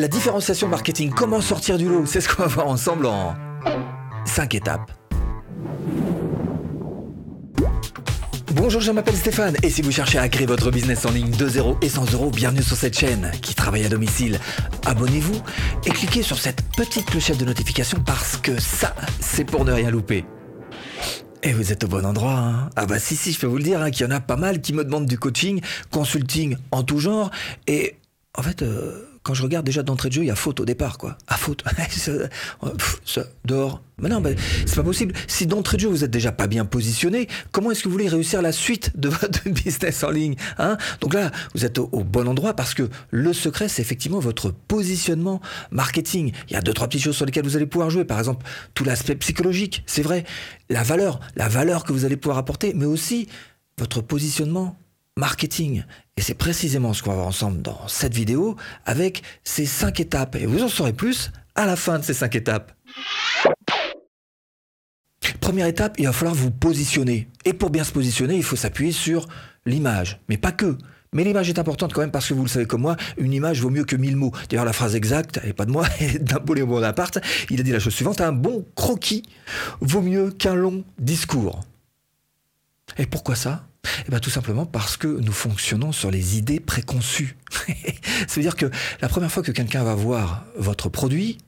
La différenciation marketing, comment sortir du lot, c'est ce qu'on va voir ensemble en 5 étapes. Bonjour, je m'appelle Stéphane et si vous cherchez à créer votre business en ligne de 0 et 100 euros, bienvenue sur cette chaîne qui travaille à domicile. Abonnez-vous et cliquez sur cette petite clochette de notification parce que ça, c'est pour ne rien louper. Et vous êtes au bon endroit. Hein ah bah si, si, je peux vous le dire, hein, qu'il y en a pas mal qui me demandent du coaching, consulting en tout genre. Et en fait, euh, quand je regarde déjà d'entrée de jeu, il y a faute au départ, quoi. À faute. dehors. Mais non, c'est pas possible. Si d'entrée de jeu vous êtes déjà pas bien positionné, comment est-ce que vous voulez réussir la suite de votre business en ligne hein? Donc là, vous êtes au, bon endroit parce que le secret, c'est effectivement votre positionnement marketing. Il y a deux, trois petites choses sur lesquelles vous allez pouvoir jouer. Par exemple, tout l'aspect psychologique, c'est vrai. La valeur, la valeur que vous allez pouvoir apporter, mais aussi votre positionnement marketing. Et c'est précisément ce qu'on va voir ensemble dans cette vidéo avec ces cinq étapes. Et vous en saurez plus à la fin de ces cinq étapes. Première étape, il va falloir vous positionner. Et pour bien se positionner, il faut s'appuyer sur l'image. Mais pas que. Mais l'image est importante quand même parce que vous le savez comme moi, une image vaut mieux que mille mots. D'ailleurs, la phrase exacte, n'est pas de moi, est d'Napoléon Bonaparte. Il a dit la chose suivante, un bon croquis vaut mieux qu'un long discours. Et pourquoi ça? Eh bien, tout simplement parce que nous fonctionnons sur les idées préconçues. Ça veut dire que la première fois que quelqu'un va voir votre produit,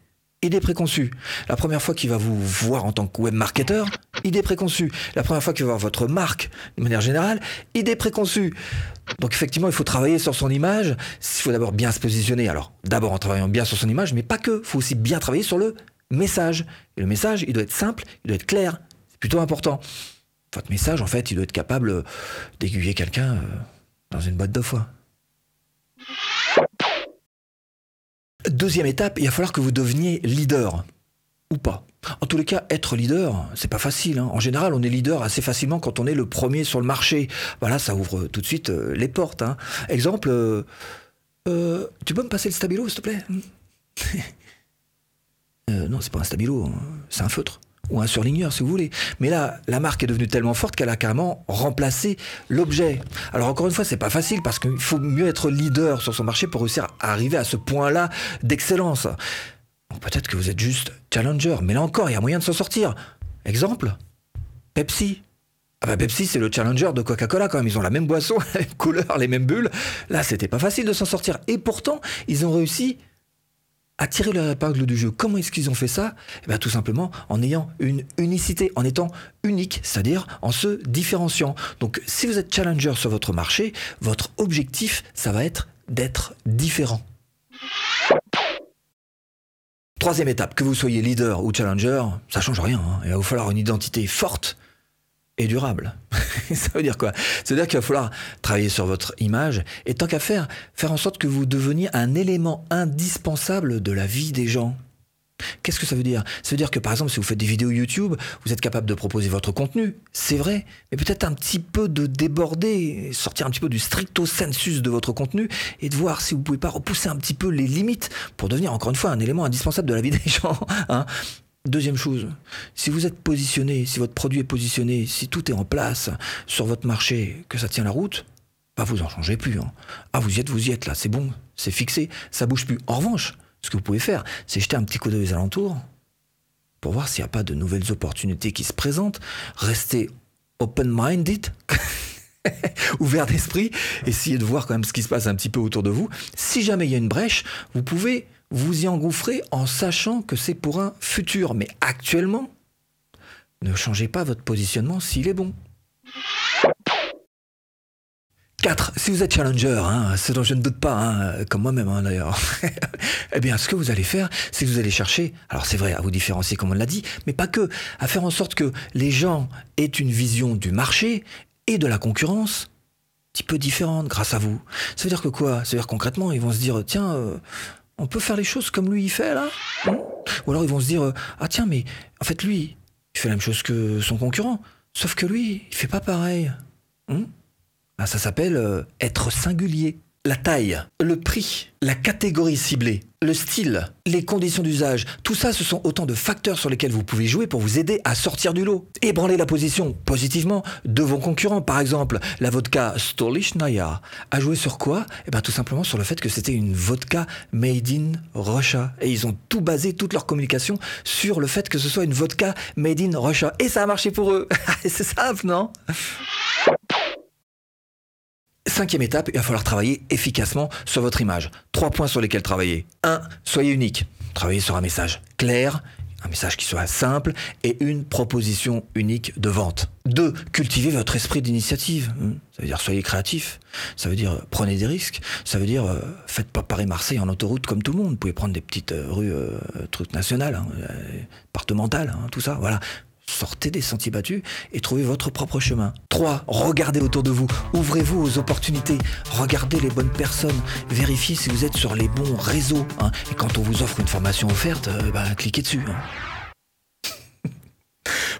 idée préconçue. La première fois qu'il va vous voir en tant que web marketeur, idée préconçue. La première fois qu'il va voir votre marque, de manière générale, idée préconçue. Donc effectivement, il faut travailler sur son image. Il faut d'abord bien se positionner. Alors, d'abord en travaillant bien sur son image, mais pas que. Il faut aussi bien travailler sur le message. Et le message, il doit être simple, il doit être clair. C'est plutôt important votre message, en fait, il doit être capable euh, d'aiguiller quelqu'un euh, dans une boîte de foie. Deuxième étape, il va falloir que vous deveniez leader. Ou pas. En tous les cas, être leader, c'est pas facile. Hein. En général, on est leader assez facilement quand on est le premier sur le marché. Voilà, ça ouvre tout de suite euh, les portes. Hein. Exemple, tu peux me passer le stabilo, s'il te plaît? Non, c'est pas un stabilo, hein. c'est un feutre ou un surligneur si vous voulez. Mais là, la marque est devenue tellement forte qu'elle a carrément remplacé l'objet. Alors encore une fois, c'est pas facile parce qu'il faut mieux être leader sur son marché pour réussir à arriver à ce point-là d'excellence. Peut-être que vous êtes juste challenger, mais là encore, il y a moyen de s'en sortir. Exemple, Pepsi. Ah bah Pepsi, c'est le challenger de Coca-Cola quand même. Ils ont la même boisson, la même couleur, les mêmes bulles. Là, c'était pas facile de s'en sortir. Et pourtant, ils ont réussi à tirer leur épingle du jeu. Comment est-ce qu'ils ont fait ça? Eh bien, Tout simplement en ayant une unicité, en étant unique, c'est-à-dire en se différenciant. Donc si vous êtes challenger sur votre marché, votre objectif, ça va être d'être différent. Troisième étape, que vous soyez leader ou challenger, ça change rien. Hein. Il va vous falloir une identité forte et durable. ça veut dire quoi? Ça veut dire qu'il va falloir travailler sur votre image et tant qu'à faire, faire en sorte que vous deveniez un élément indispensable de la vie des gens. Qu'est-ce que ça veut dire? Ça veut dire que par exemple, si vous faites des vidéos YouTube, vous êtes capable de proposer votre contenu, c'est vrai, mais peut-être un petit peu de déborder, sortir un petit peu du stricto sensus de votre contenu et de voir si vous pouvez pas repousser un petit peu les limites pour devenir encore une fois un élément indispensable de la vie des gens. Hein Deuxième chose, si vous êtes positionné, si votre produit est positionné, si tout est en place sur votre marché, que ça tient la route, bah vous en changez plus. Hein. Ah vous y êtes, vous y êtes là, c'est bon, c'est fixé, ça bouge plus. En revanche, ce que vous pouvez faire, c'est jeter un petit coup d'œil aux alentours pour voir s'il n'y a pas de nouvelles opportunités qui se présentent. Restez open-minded, ouvert d'esprit, essayez de voir quand même ce qui se passe un petit peu autour de vous. Si jamais il y a une brèche, vous pouvez vous y engouffrez en sachant que c'est pour un futur. Mais actuellement, ne changez pas votre positionnement s'il est bon. 4. Si vous êtes challenger, hein, ce dont je ne doute pas, hein, comme moi-même hein, d'ailleurs, eh bien ce que vous allez faire, c'est que vous allez chercher, alors c'est vrai, à vous différencier comme on l'a dit, mais pas que, à faire en sorte que les gens aient une vision du marché et de la concurrence un petit peu différente grâce à vous. Ça veut dire que quoi? Ça veut dire concrètement, ils vont se dire, tiens, euh, on peut faire les choses comme lui il fait là? Ou alors ils vont se dire ah tiens mais en fait lui il fait la même chose que son concurrent, sauf que lui il fait pas pareil. Hein ah, ça s'appelle euh, être singulier. La taille, le prix, la catégorie ciblée, le style, les conditions d'usage, tout ça, ce sont autant de facteurs sur lesquels vous pouvez jouer pour vous aider à sortir du lot. Ébranler la position positivement de vos concurrents. Par exemple, la vodka Stolichnaya a joué sur quoi? Eh bien, tout simplement sur le fait que c'était une vodka made in Russia. Et ils ont tout basé, toute leur communication, sur le fait que ce soit une vodka made in Russia. Et ça a marché pour eux. C'est simple, non? Cinquième étape, il va falloir travailler efficacement sur votre image. Trois points sur lesquels travailler. 1. Soyez unique. Travaillez sur un message clair, un message qui soit simple et une proposition unique de vente. 2. Cultivez votre esprit d'initiative. Hmm. Ça veut dire soyez créatif. Ça veut dire euh, prenez des risques. Ça veut dire euh, faites pas Paris-Marseille en autoroute comme tout le monde. Vous pouvez prendre des petites euh, rues trucs nationales, hein, départementales, hein, tout ça. Voilà sortez des sentiers battus et trouvez votre propre chemin. 3. Regardez autour de vous, ouvrez-vous aux opportunités, regardez les bonnes personnes, vérifiez si vous êtes sur les bons réseaux. Hein. Et quand on vous offre une formation offerte, euh, bah, cliquez dessus. Hein.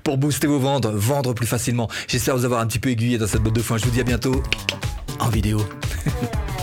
Pour booster vos ventes, vendre plus facilement. J'espère vous avoir un petit peu aiguillé dans cette botte de foin. Je vous dis à bientôt en vidéo.